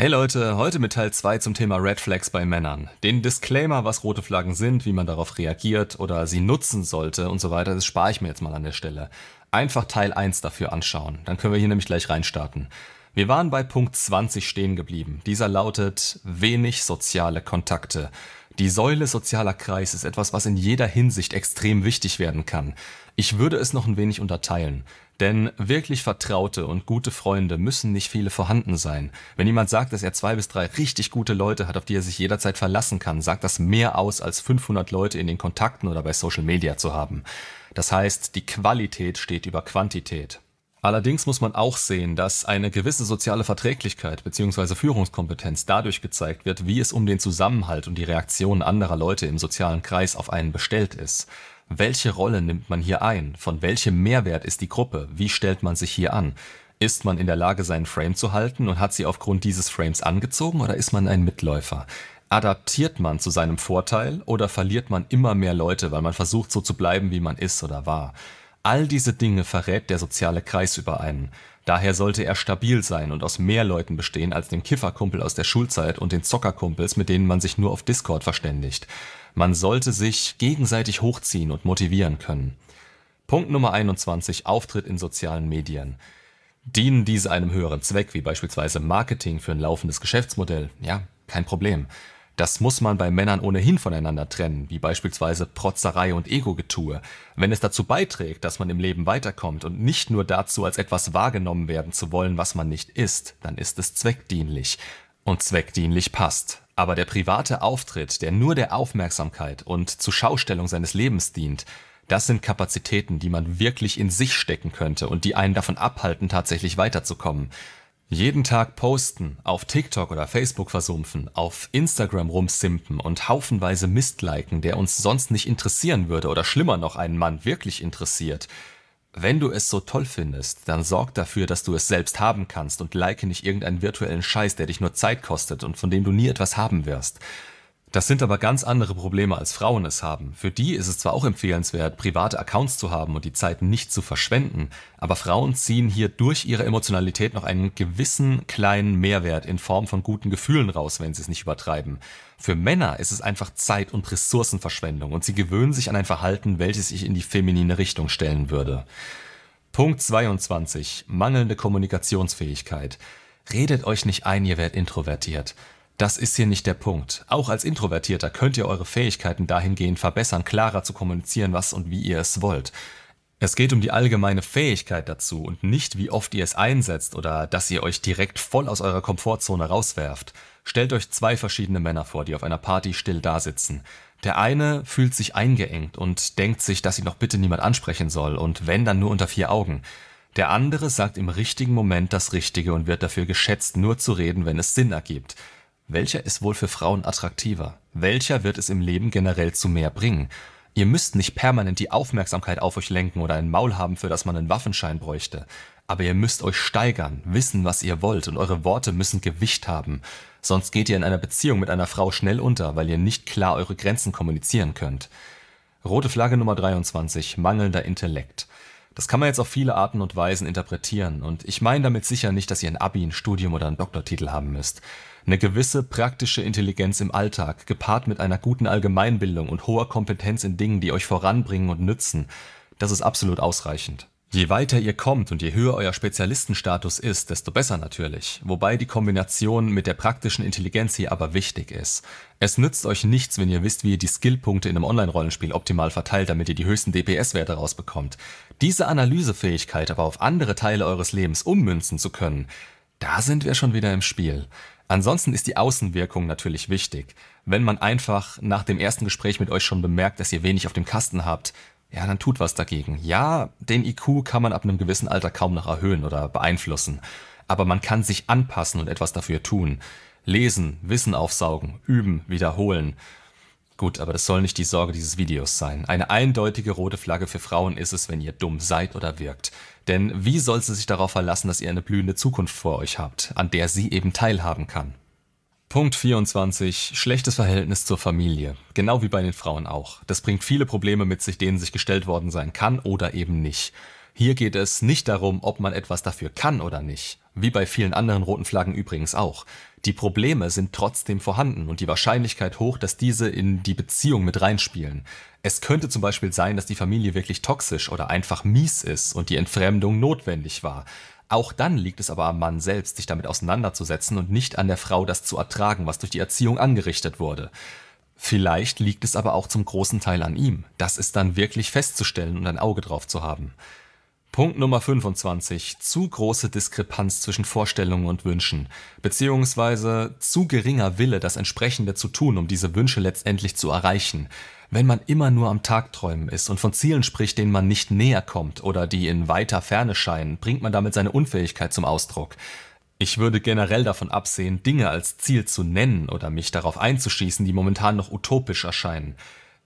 Hey Leute, heute mit Teil 2 zum Thema Red Flags bei Männern. Den Disclaimer, was rote Flaggen sind, wie man darauf reagiert oder sie nutzen sollte und so weiter, das spare ich mir jetzt mal an der Stelle. Einfach Teil 1 dafür anschauen, dann können wir hier nämlich gleich reinstarten. Wir waren bei Punkt 20 stehen geblieben. Dieser lautet wenig soziale Kontakte. Die Säule sozialer Kreis ist etwas, was in jeder Hinsicht extrem wichtig werden kann. Ich würde es noch ein wenig unterteilen. Denn wirklich vertraute und gute Freunde müssen nicht viele vorhanden sein. Wenn jemand sagt, dass er zwei bis drei richtig gute Leute hat, auf die er sich jederzeit verlassen kann, sagt das mehr aus, als 500 Leute in den Kontakten oder bei Social Media zu haben. Das heißt, die Qualität steht über Quantität. Allerdings muss man auch sehen, dass eine gewisse soziale Verträglichkeit bzw. Führungskompetenz dadurch gezeigt wird, wie es um den Zusammenhalt und die Reaktionen anderer Leute im sozialen Kreis auf einen bestellt ist. Welche Rolle nimmt man hier ein? Von welchem Mehrwert ist die Gruppe? Wie stellt man sich hier an? Ist man in der Lage, seinen Frame zu halten und hat sie aufgrund dieses Frames angezogen oder ist man ein Mitläufer? Adaptiert man zu seinem Vorteil oder verliert man immer mehr Leute, weil man versucht so zu bleiben, wie man ist oder war? All diese Dinge verrät der soziale Kreis über einen. Daher sollte er stabil sein und aus mehr Leuten bestehen als dem Kifferkumpel aus der Schulzeit und den Zockerkumpels, mit denen man sich nur auf Discord verständigt. Man sollte sich gegenseitig hochziehen und motivieren können. Punkt Nummer 21 Auftritt in sozialen Medien. Dienen diese einem höheren Zweck, wie beispielsweise Marketing für ein laufendes Geschäftsmodell? Ja, kein Problem. Das muss man bei Männern ohnehin voneinander trennen, wie beispielsweise Protzerei und Ego-Getue. Wenn es dazu beiträgt, dass man im Leben weiterkommt und nicht nur dazu, als etwas wahrgenommen werden zu wollen, was man nicht ist, dann ist es zweckdienlich. Und zweckdienlich passt. Aber der private Auftritt, der nur der Aufmerksamkeit und zur Schaustellung seines Lebens dient, das sind Kapazitäten, die man wirklich in sich stecken könnte und die einen davon abhalten, tatsächlich weiterzukommen. Jeden Tag posten, auf TikTok oder Facebook versumpfen, auf Instagram rumsimpen und haufenweise Mist liken, der uns sonst nicht interessieren würde oder schlimmer noch einen Mann wirklich interessiert, wenn du es so toll findest, dann sorg dafür, dass du es selbst haben kannst und like nicht irgendeinen virtuellen Scheiß, der dich nur Zeit kostet und von dem du nie etwas haben wirst. Das sind aber ganz andere Probleme, als Frauen es haben. Für die ist es zwar auch empfehlenswert, private Accounts zu haben und die Zeit nicht zu verschwenden, aber Frauen ziehen hier durch ihre Emotionalität noch einen gewissen kleinen Mehrwert in Form von guten Gefühlen raus, wenn sie es nicht übertreiben. Für Männer ist es einfach Zeit- und Ressourcenverschwendung und sie gewöhnen sich an ein Verhalten, welches sich in die feminine Richtung stellen würde. Punkt 22. Mangelnde Kommunikationsfähigkeit. Redet euch nicht ein, ihr werdet introvertiert. Das ist hier nicht der Punkt. Auch als Introvertierter könnt ihr eure Fähigkeiten dahingehend verbessern, klarer zu kommunizieren, was und wie ihr es wollt. Es geht um die allgemeine Fähigkeit dazu und nicht, wie oft ihr es einsetzt oder dass ihr euch direkt voll aus eurer Komfortzone rauswerft. Stellt euch zwei verschiedene Männer vor, die auf einer Party still dasitzen. Der eine fühlt sich eingeengt und denkt sich, dass ihn doch bitte niemand ansprechen soll und wenn dann nur unter vier Augen. Der andere sagt im richtigen Moment das Richtige und wird dafür geschätzt, nur zu reden, wenn es Sinn ergibt. Welcher ist wohl für Frauen attraktiver? Welcher wird es im Leben generell zu mehr bringen? Ihr müsst nicht permanent die Aufmerksamkeit auf euch lenken oder ein Maul haben, für das man einen Waffenschein bräuchte. Aber ihr müsst euch steigern, wissen, was ihr wollt und eure Worte müssen Gewicht haben. Sonst geht ihr in einer Beziehung mit einer Frau schnell unter, weil ihr nicht klar eure Grenzen kommunizieren könnt. Rote Flagge Nummer 23. Mangelnder Intellekt. Das kann man jetzt auf viele Arten und Weisen interpretieren und ich meine damit sicher nicht, dass ihr ein Abi, ein Studium oder einen Doktortitel haben müsst. Eine gewisse praktische Intelligenz im Alltag, gepaart mit einer guten Allgemeinbildung und hoher Kompetenz in Dingen, die euch voranbringen und nützen, das ist absolut ausreichend. Je weiter ihr kommt und je höher euer Spezialistenstatus ist, desto besser natürlich, wobei die Kombination mit der praktischen Intelligenz hier aber wichtig ist. Es nützt euch nichts, wenn ihr wisst, wie ihr die Skillpunkte in einem Online-Rollenspiel optimal verteilt, damit ihr die höchsten DPS-Werte rausbekommt. Diese Analysefähigkeit aber auf andere Teile eures Lebens ummünzen zu können, da sind wir schon wieder im Spiel. Ansonsten ist die Außenwirkung natürlich wichtig. Wenn man einfach nach dem ersten Gespräch mit euch schon bemerkt, dass ihr wenig auf dem Kasten habt, ja, dann tut was dagegen. Ja, den IQ kann man ab einem gewissen Alter kaum noch erhöhen oder beeinflussen. Aber man kann sich anpassen und etwas dafür tun. Lesen, Wissen aufsaugen, üben, wiederholen. Gut, aber das soll nicht die Sorge dieses Videos sein. Eine eindeutige rote Flagge für Frauen ist es, wenn ihr dumm seid oder wirkt. Denn wie soll sie sich darauf verlassen, dass ihr eine blühende Zukunft vor euch habt, an der sie eben teilhaben kann? Punkt 24. Schlechtes Verhältnis zur Familie. Genau wie bei den Frauen auch. Das bringt viele Probleme mit sich, denen sich gestellt worden sein kann oder eben nicht. Hier geht es nicht darum, ob man etwas dafür kann oder nicht. Wie bei vielen anderen roten Flaggen übrigens auch. Die Probleme sind trotzdem vorhanden und die Wahrscheinlichkeit hoch, dass diese in die Beziehung mit reinspielen. Es könnte zum Beispiel sein, dass die Familie wirklich toxisch oder einfach mies ist und die Entfremdung notwendig war. Auch dann liegt es aber am Mann selbst, sich damit auseinanderzusetzen und nicht an der Frau, das zu ertragen, was durch die Erziehung angerichtet wurde. Vielleicht liegt es aber auch zum großen Teil an ihm. Das ist dann wirklich festzustellen und ein Auge drauf zu haben. Punkt Nummer 25. Zu große Diskrepanz zwischen Vorstellungen und Wünschen, beziehungsweise zu geringer Wille, das Entsprechende zu tun, um diese Wünsche letztendlich zu erreichen. Wenn man immer nur am Tagträumen ist und von Zielen spricht, denen man nicht näher kommt oder die in weiter Ferne scheinen, bringt man damit seine Unfähigkeit zum Ausdruck. Ich würde generell davon absehen, Dinge als Ziel zu nennen oder mich darauf einzuschießen, die momentan noch utopisch erscheinen.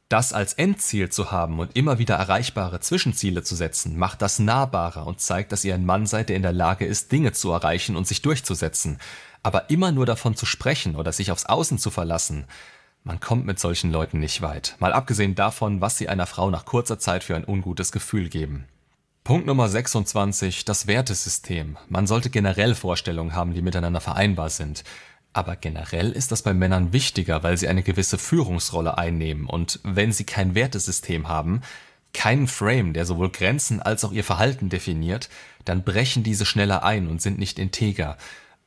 Das als Endziel zu haben und immer wieder erreichbare Zwischenziele zu setzen, macht das nahbarer und zeigt, dass ihr ein Mann seid, der in der Lage ist, Dinge zu erreichen und sich durchzusetzen. Aber immer nur davon zu sprechen oder sich aufs Außen zu verlassen, man kommt mit solchen Leuten nicht weit. Mal abgesehen davon, was sie einer Frau nach kurzer Zeit für ein ungutes Gefühl geben. Punkt Nummer 26, das Wertesystem. Man sollte generell Vorstellungen haben, die miteinander vereinbar sind. Aber generell ist das bei Männern wichtiger, weil sie eine gewisse Führungsrolle einnehmen und wenn sie kein Wertesystem haben, keinen Frame, der sowohl Grenzen als auch ihr Verhalten definiert, dann brechen diese schneller ein und sind nicht integer.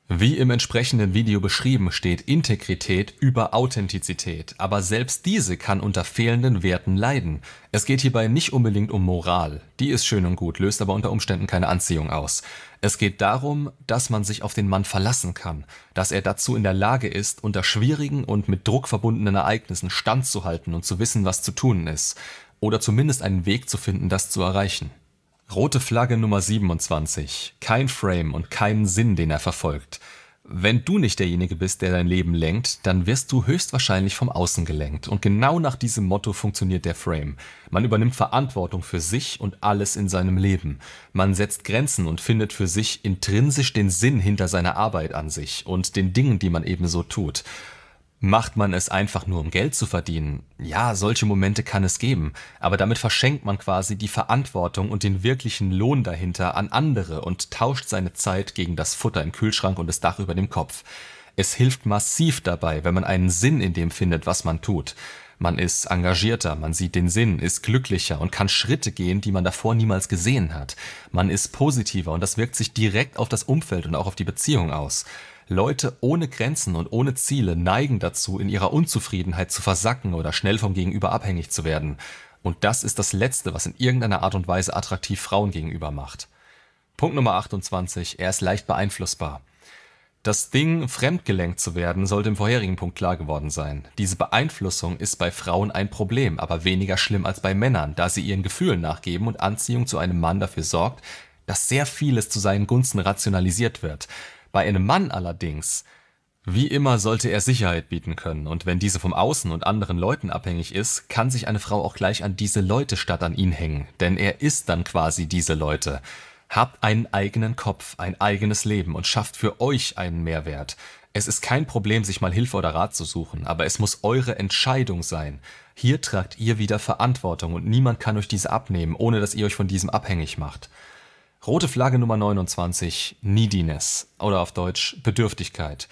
Wie im entsprechenden Video beschrieben, steht Integrität über Authentizität, aber selbst diese kann unter fehlenden Werten leiden. Es geht hierbei nicht unbedingt um Moral, die ist schön und gut, löst aber unter Umständen keine Anziehung aus. Es geht darum, dass man sich auf den Mann verlassen kann, dass er dazu in der Lage ist, unter schwierigen und mit Druck verbundenen Ereignissen standzuhalten und zu wissen, was zu tun ist, oder zumindest einen Weg zu finden, das zu erreichen. Rote Flagge Nummer 27. Kein Frame und keinen Sinn, den er verfolgt. Wenn du nicht derjenige bist, der dein Leben lenkt, dann wirst du höchstwahrscheinlich vom Außen gelenkt. Und genau nach diesem Motto funktioniert der Frame. Man übernimmt Verantwortung für sich und alles in seinem Leben. Man setzt Grenzen und findet für sich intrinsisch den Sinn hinter seiner Arbeit an sich und den Dingen, die man ebenso tut. Macht man es einfach nur, um Geld zu verdienen? Ja, solche Momente kann es geben, aber damit verschenkt man quasi die Verantwortung und den wirklichen Lohn dahinter an andere und tauscht seine Zeit gegen das Futter im Kühlschrank und das Dach über dem Kopf. Es hilft massiv dabei, wenn man einen Sinn in dem findet, was man tut. Man ist engagierter, man sieht den Sinn, ist glücklicher und kann Schritte gehen, die man davor niemals gesehen hat. Man ist positiver und das wirkt sich direkt auf das Umfeld und auch auf die Beziehung aus. Leute ohne Grenzen und ohne Ziele neigen dazu, in ihrer Unzufriedenheit zu versacken oder schnell vom Gegenüber abhängig zu werden. Und das ist das Letzte, was in irgendeiner Art und Weise attraktiv Frauen gegenüber macht. Punkt Nummer 28. Er ist leicht beeinflussbar. Das Ding, fremdgelenkt zu werden, sollte im vorherigen Punkt klar geworden sein. Diese Beeinflussung ist bei Frauen ein Problem, aber weniger schlimm als bei Männern, da sie ihren Gefühlen nachgeben und Anziehung zu einem Mann dafür sorgt, dass sehr vieles zu seinen Gunsten rationalisiert wird. Bei einem Mann allerdings, wie immer sollte er Sicherheit bieten können, und wenn diese vom Außen und anderen Leuten abhängig ist, kann sich eine Frau auch gleich an diese Leute statt an ihn hängen, denn er ist dann quasi diese Leute. Habt einen eigenen Kopf, ein eigenes Leben und schafft für euch einen Mehrwert. Es ist kein Problem, sich mal Hilfe oder Rat zu suchen, aber es muss eure Entscheidung sein. Hier tragt ihr wieder Verantwortung und niemand kann euch diese abnehmen, ohne dass ihr euch von diesem abhängig macht. Rote Flagge Nummer 29, Neediness oder auf Deutsch Bedürftigkeit.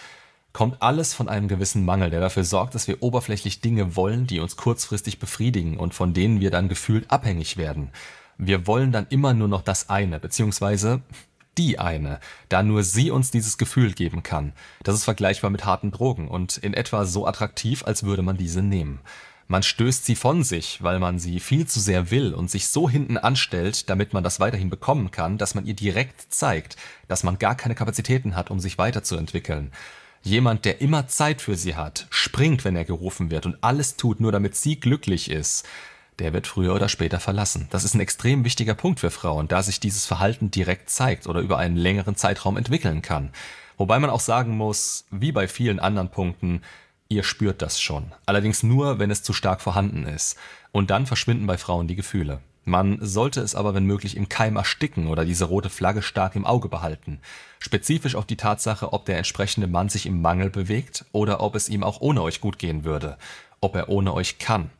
Kommt alles von einem gewissen Mangel, der dafür sorgt, dass wir oberflächlich Dinge wollen, die uns kurzfristig befriedigen und von denen wir dann gefühlt abhängig werden. Wir wollen dann immer nur noch das eine, beziehungsweise die eine, da nur sie uns dieses Gefühl geben kann. Das ist vergleichbar mit harten Drogen und in etwa so attraktiv, als würde man diese nehmen. Man stößt sie von sich, weil man sie viel zu sehr will und sich so hinten anstellt, damit man das weiterhin bekommen kann, dass man ihr direkt zeigt, dass man gar keine Kapazitäten hat, um sich weiterzuentwickeln. Jemand, der immer Zeit für sie hat, springt, wenn er gerufen wird und alles tut, nur damit sie glücklich ist, der wird früher oder später verlassen. Das ist ein extrem wichtiger Punkt für Frauen, da sich dieses Verhalten direkt zeigt oder über einen längeren Zeitraum entwickeln kann. Wobei man auch sagen muss, wie bei vielen anderen Punkten, Ihr spürt das schon, allerdings nur, wenn es zu stark vorhanden ist. Und dann verschwinden bei Frauen die Gefühle. Man sollte es aber wenn möglich im Keim ersticken oder diese rote Flagge stark im Auge behalten. Spezifisch auf die Tatsache, ob der entsprechende Mann sich im Mangel bewegt oder ob es ihm auch ohne euch gut gehen würde. Ob er ohne euch kann.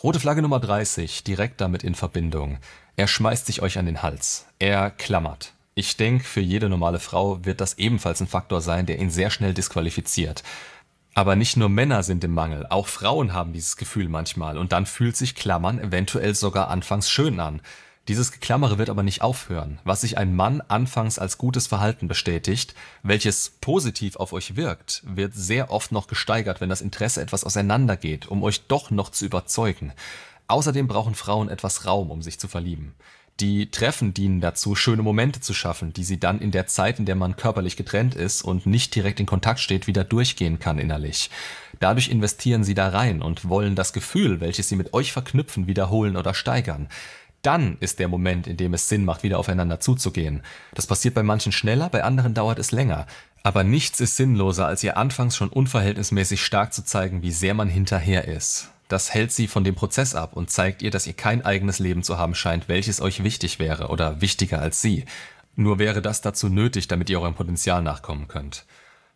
Rote Flagge Nummer 30, direkt damit in Verbindung. Er schmeißt sich euch an den Hals. Er klammert. Ich denke, für jede normale Frau wird das ebenfalls ein Faktor sein, der ihn sehr schnell disqualifiziert. Aber nicht nur Männer sind im Mangel, auch Frauen haben dieses Gefühl manchmal und dann fühlt sich Klammern eventuell sogar anfangs schön an. Dieses Geklammere wird aber nicht aufhören. Was sich ein Mann anfangs als gutes Verhalten bestätigt, welches positiv auf euch wirkt, wird sehr oft noch gesteigert, wenn das Interesse etwas auseinandergeht, um euch doch noch zu überzeugen. Außerdem brauchen Frauen etwas Raum, um sich zu verlieben. Die Treffen dienen dazu, schöne Momente zu schaffen, die sie dann in der Zeit, in der man körperlich getrennt ist und nicht direkt in Kontakt steht, wieder durchgehen kann innerlich. Dadurch investieren sie da rein und wollen das Gefühl, welches sie mit euch verknüpfen, wiederholen oder steigern. Dann ist der Moment, in dem es Sinn macht, wieder aufeinander zuzugehen. Das passiert bei manchen schneller, bei anderen dauert es länger. Aber nichts ist sinnloser, als ihr anfangs schon unverhältnismäßig stark zu zeigen, wie sehr man hinterher ist. Das hält sie von dem Prozess ab und zeigt ihr, dass ihr kein eigenes Leben zu haben scheint, welches euch wichtig wäre oder wichtiger als sie. Nur wäre das dazu nötig, damit ihr eurem Potenzial nachkommen könnt.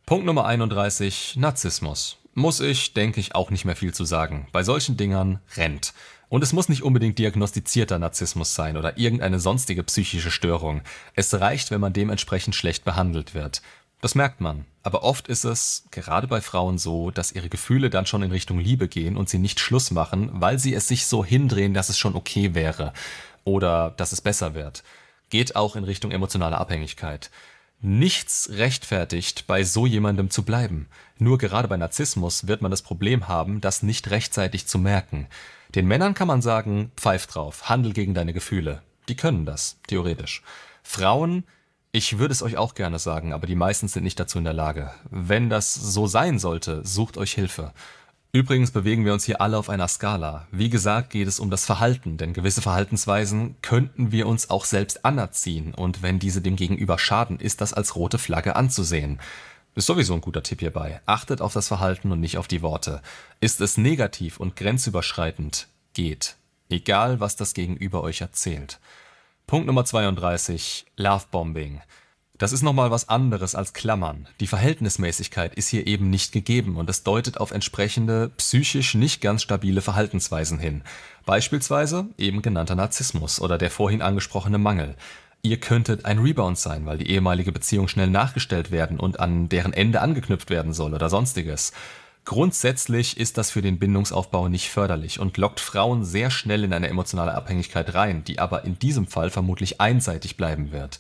Punkt Nummer 31. Narzissmus. Muss ich, denke ich, auch nicht mehr viel zu sagen. Bei solchen Dingern rennt. Und es muss nicht unbedingt diagnostizierter Narzissmus sein oder irgendeine sonstige psychische Störung. Es reicht, wenn man dementsprechend schlecht behandelt wird. Das merkt man. Aber oft ist es, gerade bei Frauen so, dass ihre Gefühle dann schon in Richtung Liebe gehen und sie nicht Schluss machen, weil sie es sich so hindrehen, dass es schon okay wäre oder dass es besser wird. Geht auch in Richtung emotionale Abhängigkeit. Nichts rechtfertigt, bei so jemandem zu bleiben. Nur gerade bei Narzissmus wird man das Problem haben, das nicht rechtzeitig zu merken. Den Männern kann man sagen, pfeif drauf, handel gegen deine Gefühle. Die können das, theoretisch. Frauen ich würde es euch auch gerne sagen, aber die meisten sind nicht dazu in der Lage. Wenn das so sein sollte, sucht euch Hilfe. Übrigens bewegen wir uns hier alle auf einer Skala. Wie gesagt, geht es um das Verhalten, denn gewisse Verhaltensweisen könnten wir uns auch selbst anerziehen und wenn diese dem Gegenüber schaden, ist das als rote Flagge anzusehen. Ist sowieso ein guter Tipp hierbei. Achtet auf das Verhalten und nicht auf die Worte. Ist es negativ und grenzüberschreitend, geht. Egal, was das Gegenüber euch erzählt. Punkt Nummer 32, Lovebombing. Das ist nochmal was anderes als Klammern. Die Verhältnismäßigkeit ist hier eben nicht gegeben und es deutet auf entsprechende psychisch nicht ganz stabile Verhaltensweisen hin. Beispielsweise eben genannter Narzissmus oder der vorhin angesprochene Mangel. Ihr könntet ein Rebound sein, weil die ehemalige Beziehung schnell nachgestellt werden und an deren Ende angeknüpft werden soll oder sonstiges. Grundsätzlich ist das für den Bindungsaufbau nicht förderlich und lockt Frauen sehr schnell in eine emotionale Abhängigkeit rein, die aber in diesem Fall vermutlich einseitig bleiben wird.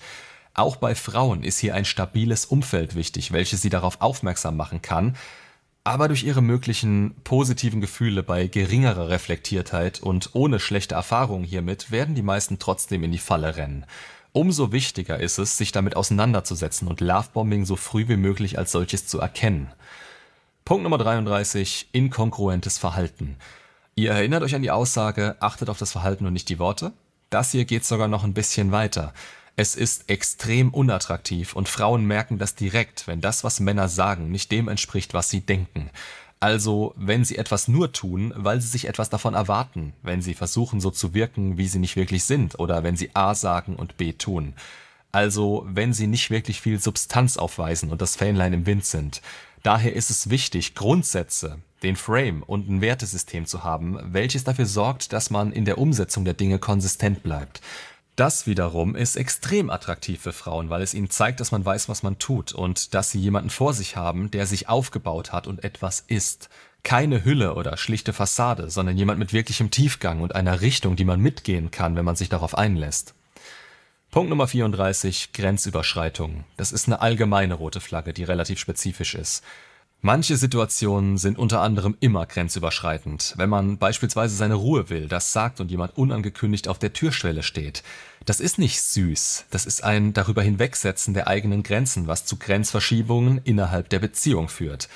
Auch bei Frauen ist hier ein stabiles Umfeld wichtig, welches sie darauf aufmerksam machen kann, aber durch ihre möglichen positiven Gefühle bei geringerer Reflektiertheit und ohne schlechte Erfahrungen hiermit werden die meisten trotzdem in die Falle rennen. Umso wichtiger ist es, sich damit auseinanderzusetzen und Lovebombing so früh wie möglich als solches zu erkennen. Punkt Nummer 33, inkongruentes Verhalten. Ihr erinnert euch an die Aussage, achtet auf das Verhalten und nicht die Worte? Das hier geht sogar noch ein bisschen weiter. Es ist extrem unattraktiv und Frauen merken das direkt, wenn das, was Männer sagen, nicht dem entspricht, was sie denken. Also, wenn sie etwas nur tun, weil sie sich etwas davon erwarten, wenn sie versuchen so zu wirken, wie sie nicht wirklich sind, oder wenn sie A sagen und B tun. Also, wenn sie nicht wirklich viel Substanz aufweisen und das Fähnlein im Wind sind. Daher ist es wichtig, Grundsätze, den Frame und ein Wertesystem zu haben, welches dafür sorgt, dass man in der Umsetzung der Dinge konsistent bleibt. Das wiederum ist extrem attraktiv für Frauen, weil es ihnen zeigt, dass man weiß, was man tut und dass sie jemanden vor sich haben, der sich aufgebaut hat und etwas ist. Keine Hülle oder schlichte Fassade, sondern jemand mit wirklichem Tiefgang und einer Richtung, die man mitgehen kann, wenn man sich darauf einlässt. Punkt Nummer 34, Grenzüberschreitung. Das ist eine allgemeine rote Flagge, die relativ spezifisch ist. Manche Situationen sind unter anderem immer grenzüberschreitend. Wenn man beispielsweise seine Ruhe will, das sagt und jemand unangekündigt auf der Türschwelle steht. Das ist nicht süß. Das ist ein darüber hinwegsetzen der eigenen Grenzen, was zu Grenzverschiebungen innerhalb der Beziehung führt.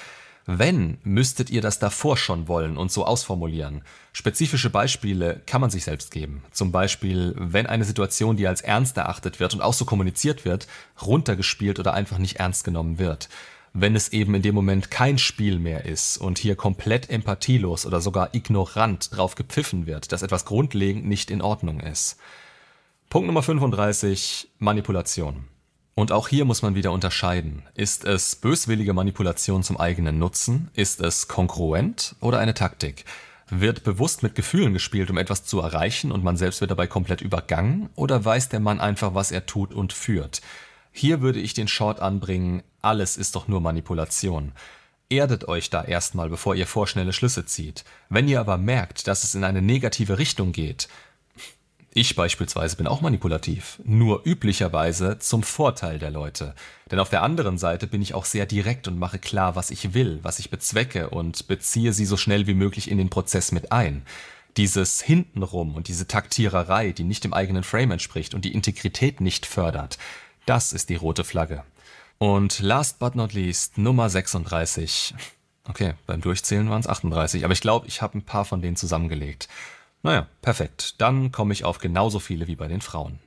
Wenn, müsstet ihr das davor schon wollen und so ausformulieren. Spezifische Beispiele kann man sich selbst geben. Zum Beispiel, wenn eine Situation, die als ernst erachtet wird und auch so kommuniziert wird, runtergespielt oder einfach nicht ernst genommen wird. Wenn es eben in dem Moment kein Spiel mehr ist und hier komplett empathielos oder sogar ignorant drauf gepfiffen wird, dass etwas grundlegend nicht in Ordnung ist. Punkt Nummer 35. Manipulation. Und auch hier muss man wieder unterscheiden. Ist es böswillige Manipulation zum eigenen Nutzen? Ist es kongruent oder eine Taktik? Wird bewusst mit Gefühlen gespielt, um etwas zu erreichen und man selbst wird dabei komplett übergangen? Oder weiß der Mann einfach, was er tut und führt? Hier würde ich den Short anbringen, alles ist doch nur Manipulation. Erdet euch da erstmal, bevor ihr vorschnelle Schlüsse zieht. Wenn ihr aber merkt, dass es in eine negative Richtung geht, ich beispielsweise bin auch manipulativ, nur üblicherweise zum Vorteil der Leute. Denn auf der anderen Seite bin ich auch sehr direkt und mache klar, was ich will, was ich bezwecke und beziehe sie so schnell wie möglich in den Prozess mit ein. Dieses Hintenrum und diese Taktiererei, die nicht dem eigenen Frame entspricht und die Integrität nicht fördert, das ist die rote Flagge. Und last but not least, Nummer 36. Okay, beim Durchzählen waren es 38, aber ich glaube, ich habe ein paar von denen zusammengelegt. Naja, perfekt. Dann komme ich auf genauso viele wie bei den Frauen.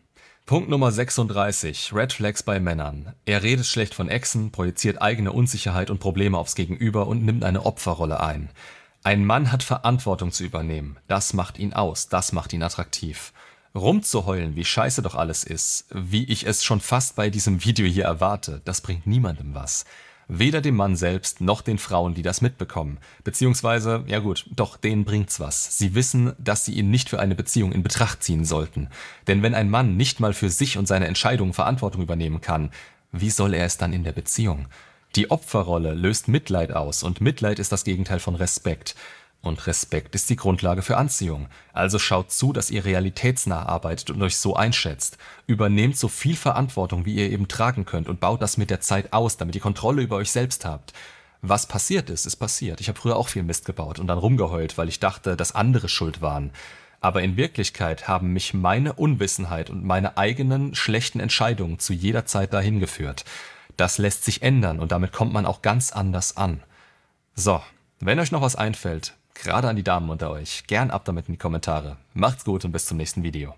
Punkt Nummer 36. Red Flags bei Männern. Er redet schlecht von Exen, projiziert eigene Unsicherheit und Probleme aufs Gegenüber und nimmt eine Opferrolle ein. Ein Mann hat Verantwortung zu übernehmen. Das macht ihn aus, das macht ihn attraktiv. Rumzuheulen, wie scheiße doch alles ist, wie ich es schon fast bei diesem Video hier erwarte, das bringt niemandem was. Weder dem Mann selbst noch den Frauen, die das mitbekommen. Beziehungsweise, ja gut, doch, denen bringt's was. Sie wissen, dass sie ihn nicht für eine Beziehung in Betracht ziehen sollten. Denn wenn ein Mann nicht mal für sich und seine Entscheidungen Verantwortung übernehmen kann, wie soll er es dann in der Beziehung? Die Opferrolle löst Mitleid aus und Mitleid ist das Gegenteil von Respekt. Und Respekt ist die Grundlage für Anziehung. Also schaut zu, dass ihr realitätsnah arbeitet und euch so einschätzt. Übernehmt so viel Verantwortung, wie ihr eben tragen könnt und baut das mit der Zeit aus, damit ihr Kontrolle über euch selbst habt. Was passiert ist, ist passiert. Ich habe früher auch viel Mist gebaut und dann rumgeheult, weil ich dachte, dass andere schuld waren. Aber in Wirklichkeit haben mich meine Unwissenheit und meine eigenen schlechten Entscheidungen zu jeder Zeit dahin geführt. Das lässt sich ändern und damit kommt man auch ganz anders an. So, wenn euch noch was einfällt, gerade an die Damen unter euch, gern ab damit in die Kommentare. Macht's gut und bis zum nächsten Video.